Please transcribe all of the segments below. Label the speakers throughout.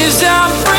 Speaker 1: Cause I'm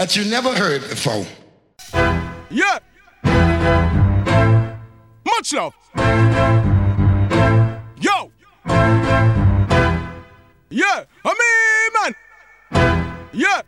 Speaker 2: that you never heard before.
Speaker 3: Yeah. Much love. Yo. Yeah. I mean, man. Yeah.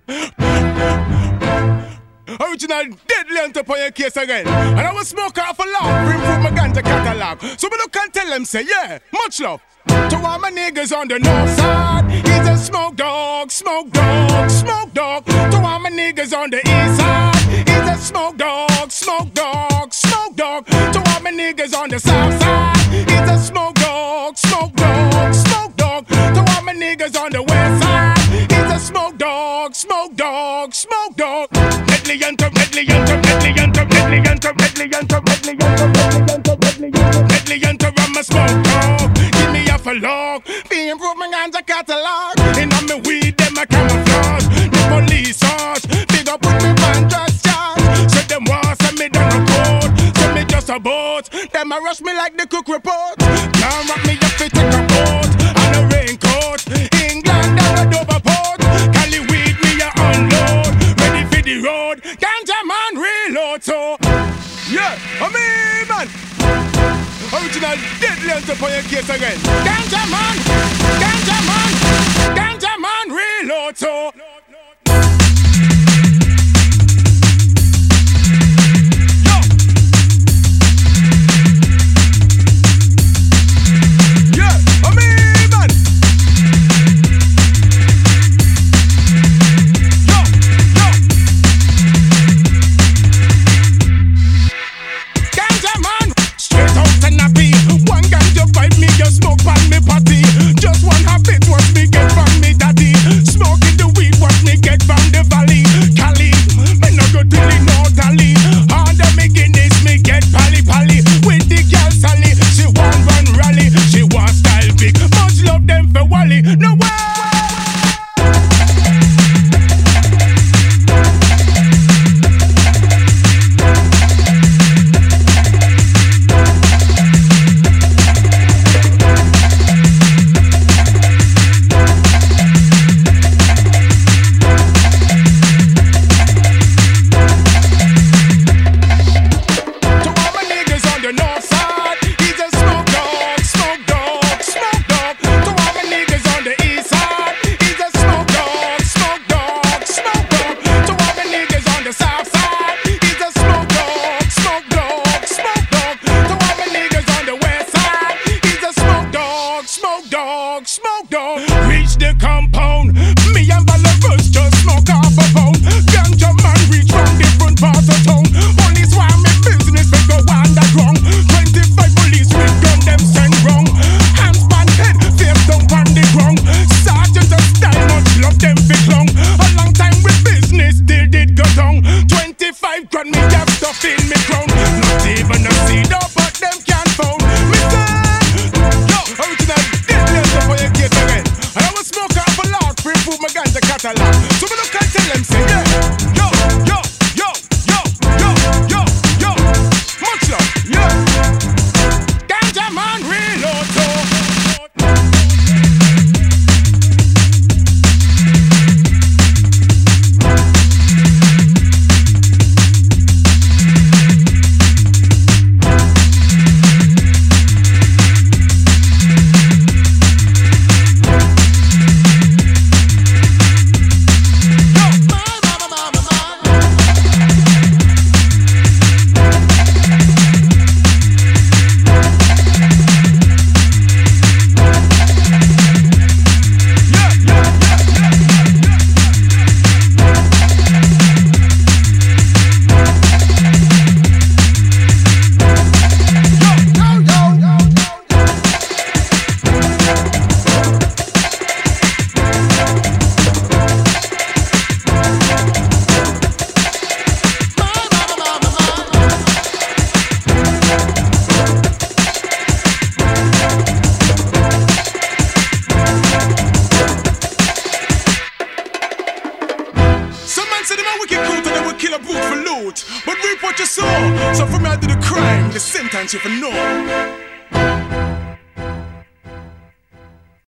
Speaker 3: Original deadly on your case again. And I was smoke off a lot to improve my ganja catalog. So we look and tell them, say, yeah, much love. To all my niggas on the north side, he's a smoke dog, smoke dog, smoke dog. To all my niggas on the east side, he's a smoke dog, smoke dog, smoke dog. To all my niggas on the south side, he's a smoke dog, smoke dog, smoke dog. To all my niggas on the west side, he's a smoke dog, smoke dog, smoke catalog. The improvement on the catalog. And I'm a weed, them a camouflage. The police sauce, they gon' put me on just charge. Set them walls, send me down a court. Send me just a boat. Them a rush me like the cook report. for your case again.